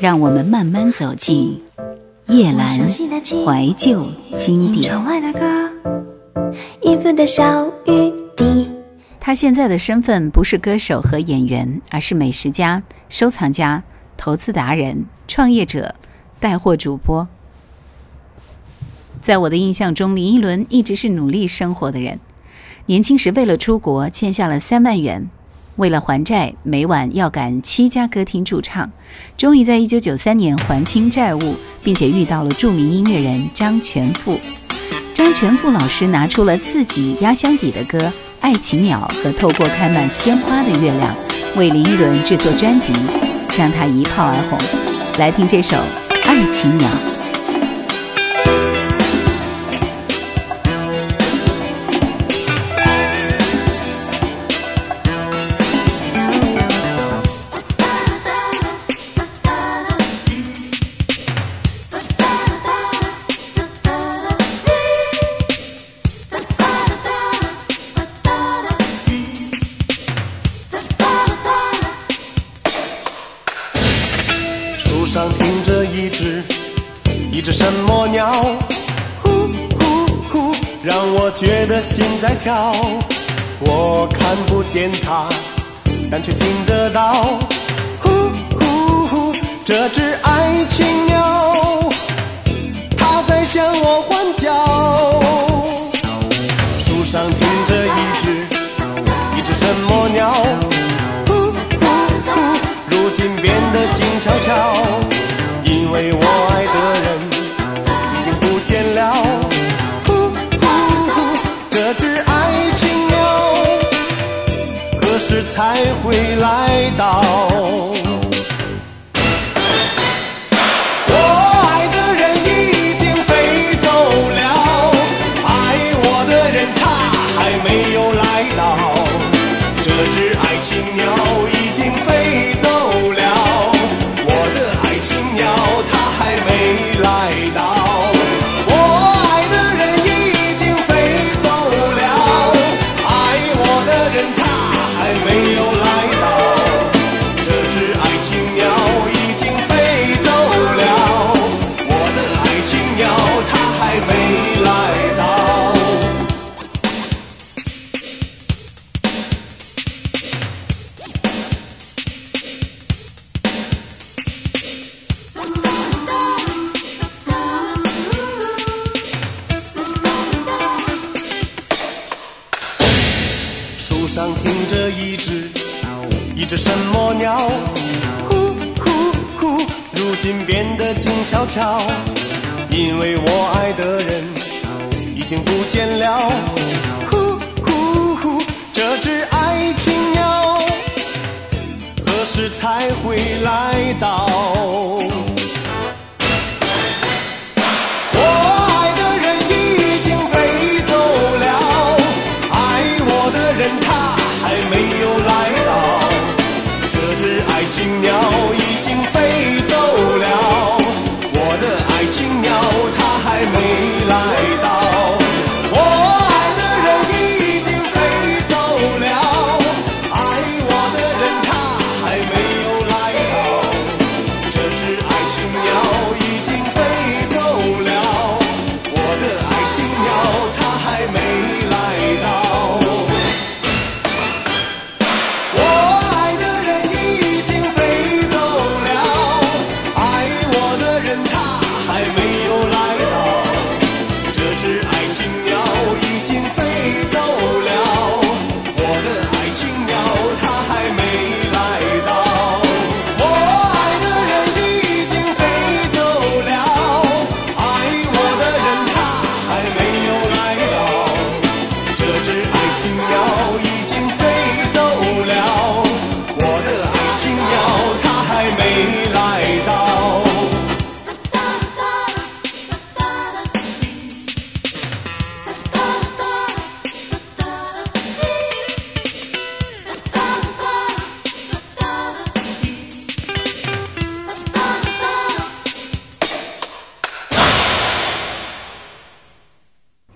让我们慢慢走进叶阑怀旧经典。他现在的身份不是歌手和演员，而是美食家、收藏家、投资达人、创业者、带货主播。在我的印象中，林依轮一直是努力生活的人。年轻时为了出国，欠下了三万元。为了还债，每晚要赶七家歌厅驻唱，终于在一九九三年还清债务，并且遇到了著名音乐人张全富。张全富老师拿出了自己压箱底的歌《爱情鸟》和《透过开满鲜花的月亮》，为林依轮制作专辑，让他一炮而红。来听这首《爱情鸟》。在跳，我看不见它，但却听得到。呼呼呼，这只爱情鸟，会来到？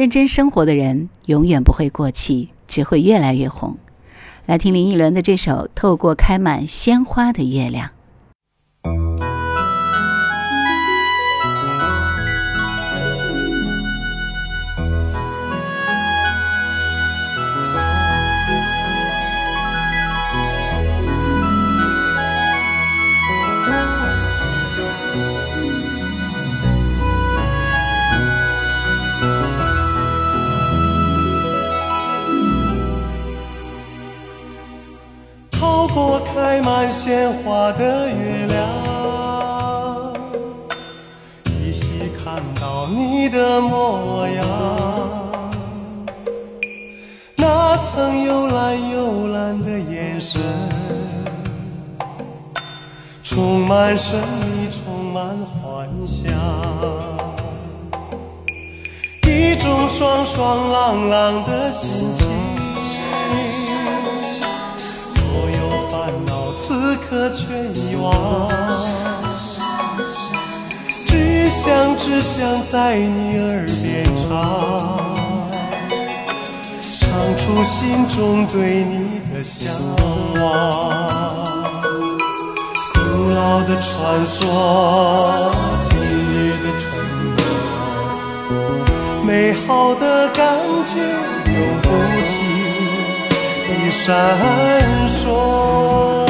认真生活的人永远不会过气，只会越来越红。来听林忆莲的这首《透过开满鲜花的月亮》。满鲜花的月亮，依稀看到你的模样。那曾幽蓝幽蓝的眼神，充满神秘，充满幻想。一种爽爽朗朗的心情，此刻全遗忘，只想只想在你耳边唱，唱出心中对你的向往。古老的传说，今日的承诺，美好的感觉永不停地闪烁。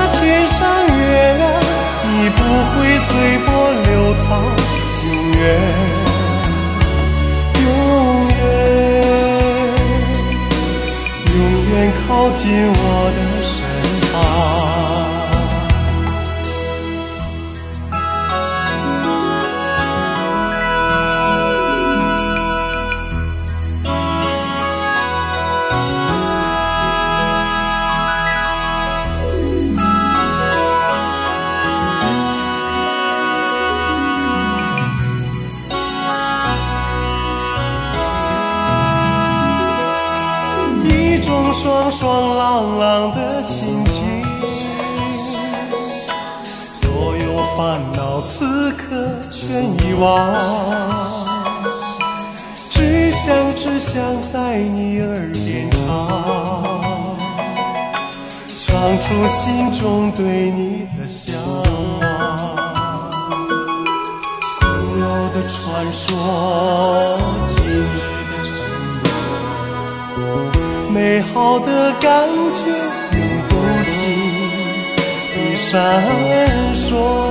随波流淌，永远，永远，永远靠近我的唱出心中对你的向往。古老的传说，今日的承诺。美好的感觉永不停地闪烁。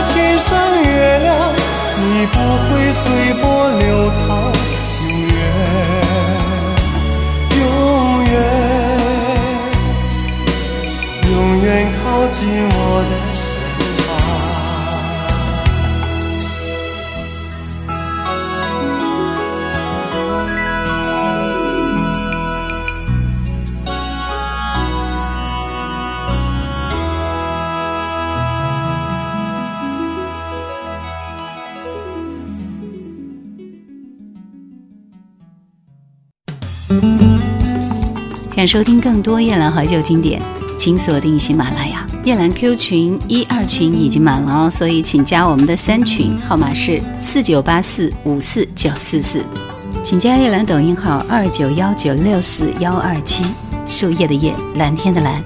会随波流淌，永远，永远，永远靠近我的想收听更多夜兰怀旧经典，请锁定喜马拉雅。夜兰 Q 群一二群已经满了哦，所以请加我们的三群，号码是四九八四五四九四四。请加夜兰抖音号二九幺九六四幺二七，树叶的叶，蓝天的蓝。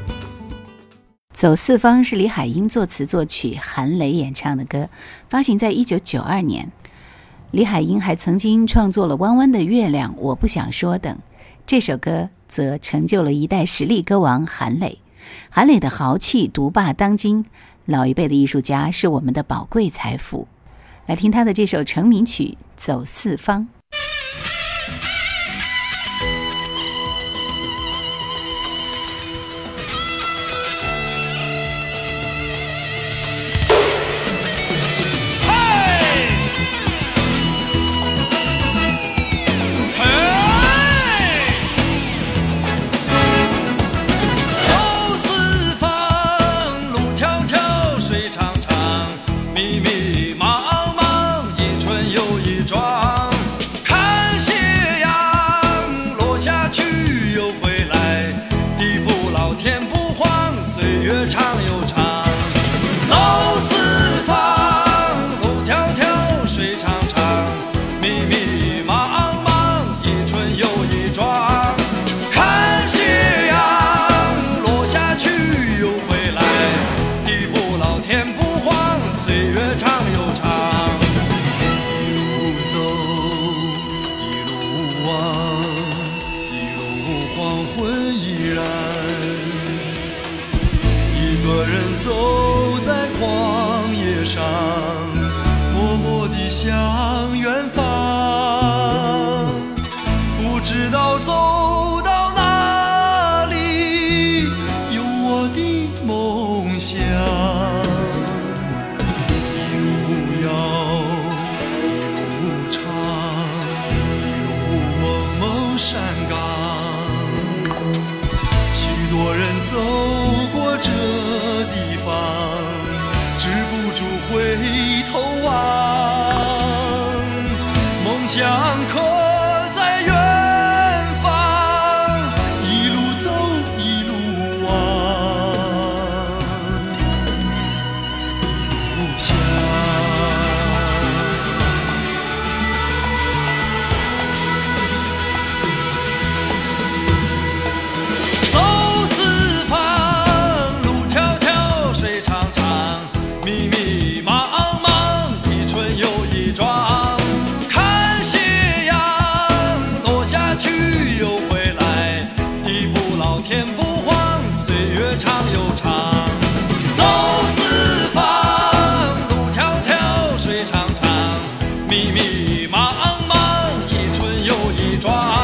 走四方是李海英作词作曲，韩磊演唱的歌，发行在一九九二年。李海英还曾经创作了《弯弯的月亮》《我不想说》等，这首歌则成就了一代实力歌王韩磊。韩磊的豪气独霸当今，老一辈的艺术家是我们的宝贵财富。来听他的这首成名曲《走四方》。toi.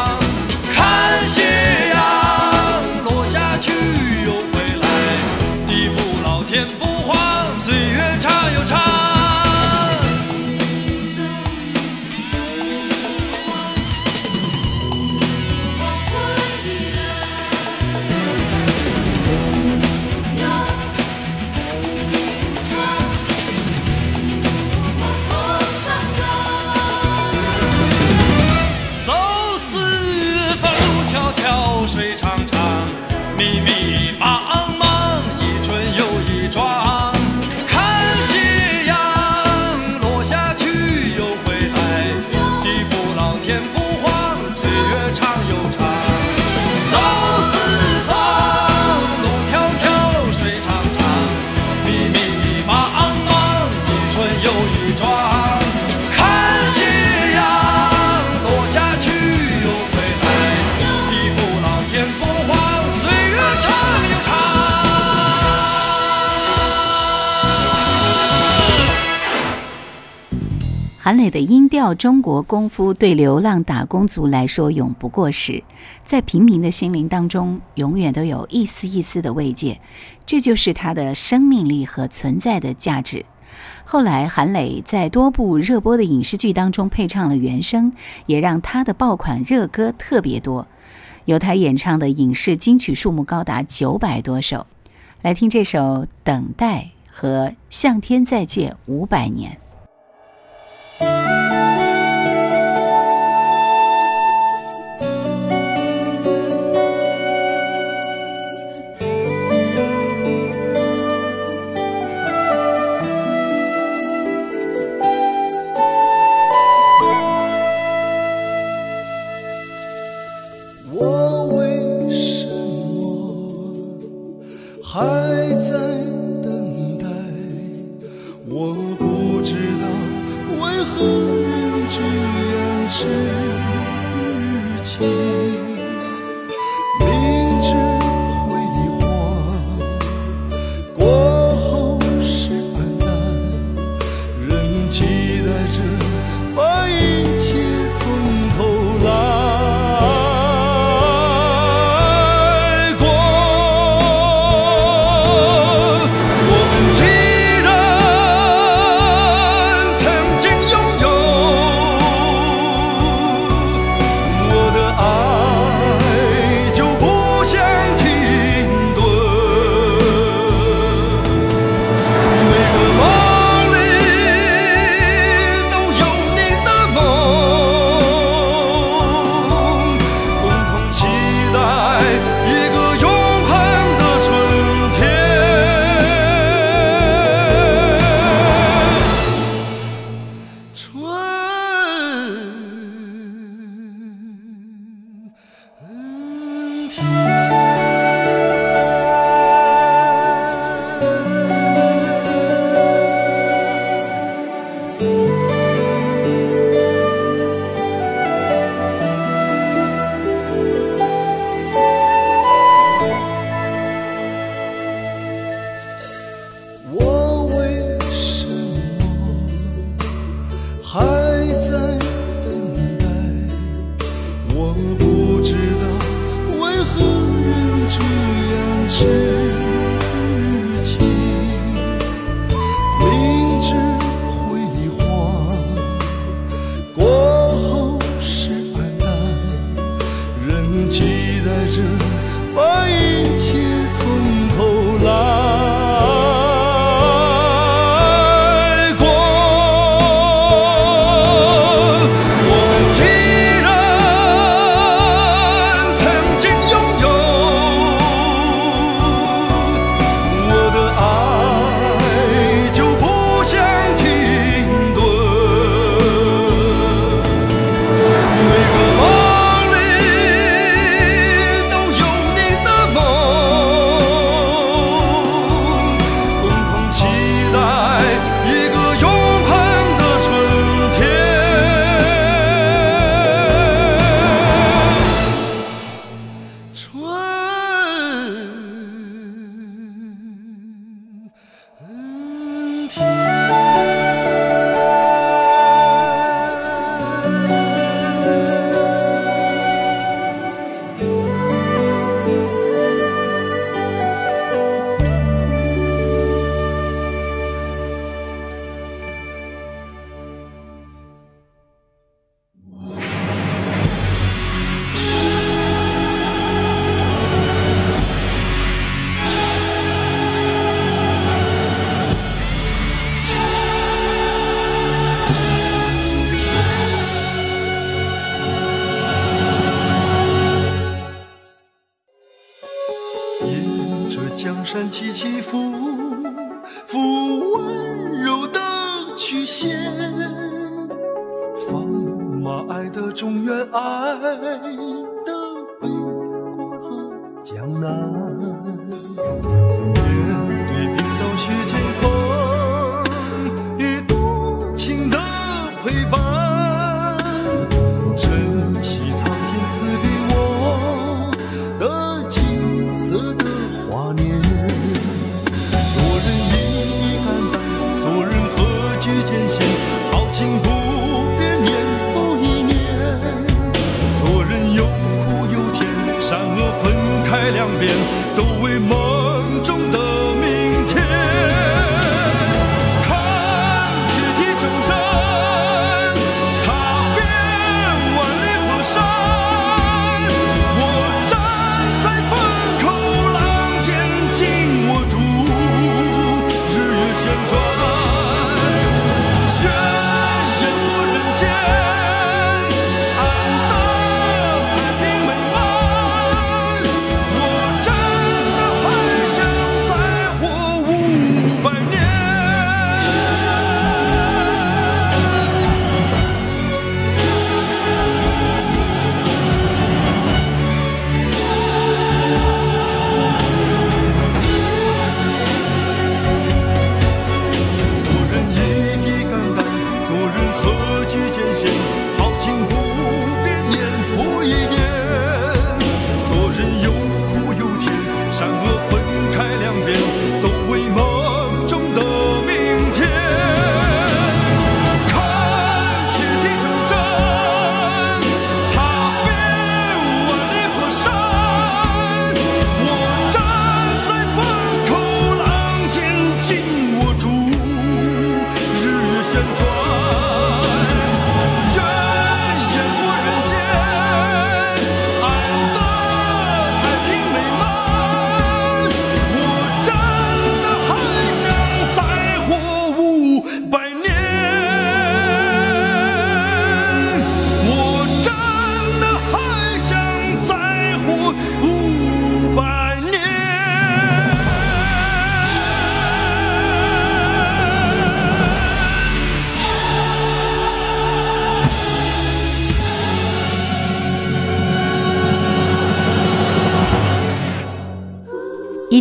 美的音调中国功夫对流浪打工族来说永不过时在平民的心灵当中永远都有一丝一丝的慰藉这就是他的生命力和存在的价值。后来韩磊在多部热播的影视剧当中配唱了原声也让他的爆款热歌特别多由他演唱的影视金曲数目高达九百多首。来听这首等待和向天再借五百年。天。中原爱的北国和江南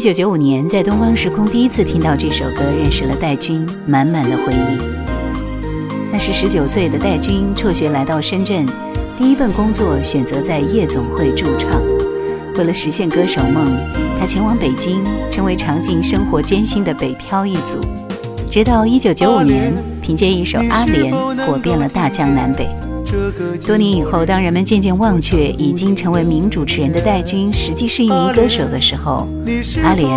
一九九五年，在东方时空第一次听到这首歌，认识了戴军，满满的回忆。那是十九岁的戴军辍学来到深圳，第一份工作选择在夜总会驻唱。为了实现歌手梦，他前往北京，成为尝尽生活艰辛的北漂一族。直到一九九五年，凭借一首《阿莲》，火遍了大江南北。多年以后，当人们渐渐忘却已经成为名主持人的戴军实际是一名歌手的时候，阿莲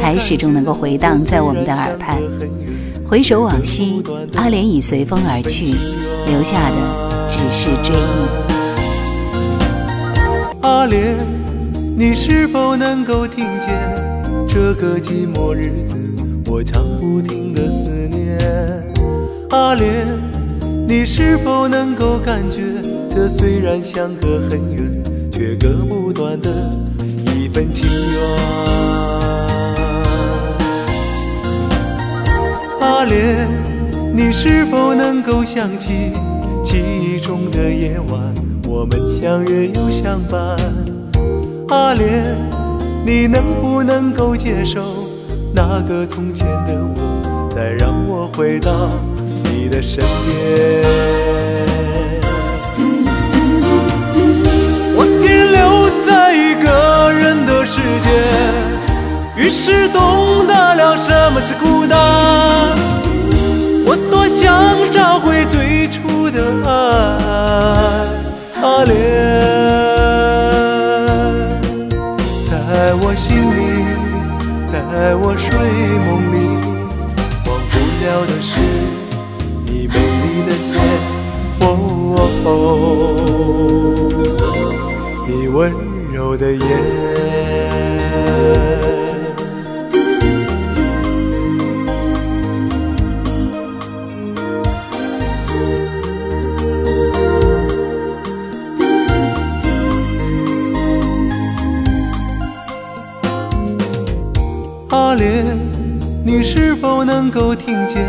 还始终能够回荡在我们的耳畔。回首往昔，阿莲已随风而去，留下的只是追忆。阿莲，你是否能够听见这个寂寞日子我唱不停的思念？阿莲。你是否能够感觉，这虽然相隔很远，却割不断的一份情缘？阿莲，你是否能够想起记忆中的夜晚，我们相约又相伴？阿莲，你能不能够接受那个从前的我，再让我回到？的身边，我停留在一个人的世界，于是懂得了什么是孤单。我多想找回最初的爱，阿莲，在我心里，在我睡梦里，哦你温柔的眼，阿莲，你是否能够听见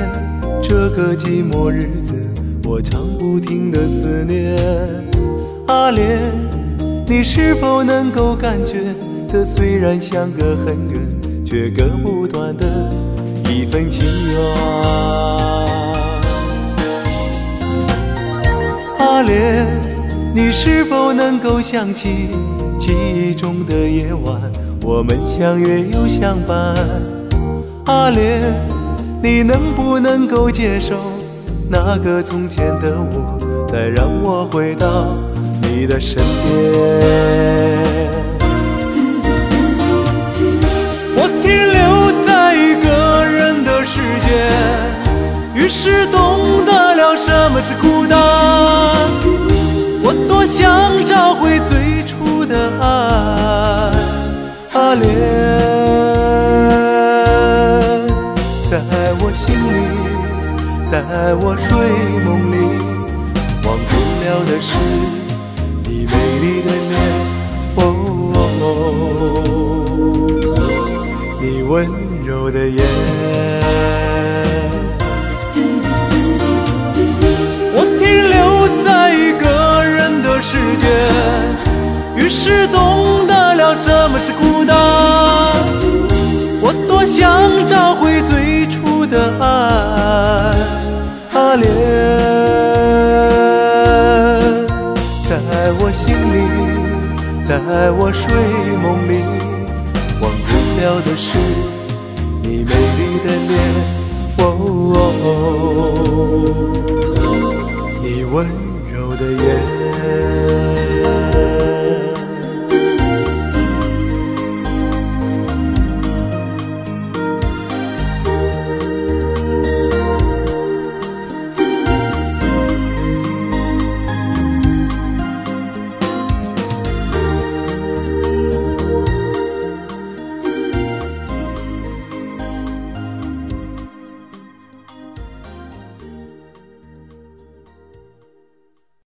这个寂寞日子？我唱不停的思念，阿莲，你是否能够感觉，这虽然相隔很远，却割不断的一份情缘？阿莲，你是否能够想起记忆中的夜晚，我们相约又相伴？阿莲，你能不能够接受？那个从前的我，再让我回到你的身边。我停留在一个人的世界，于是懂得了什么是孤单。我多想找回在我睡梦里，忘不了的是你美丽的脸，哦，你温柔的眼。我停留在一个人的世界，于是懂得了什么是孤单。我多想找回最初的爱。阿莲，在我心里，在我睡梦里，忘不了的是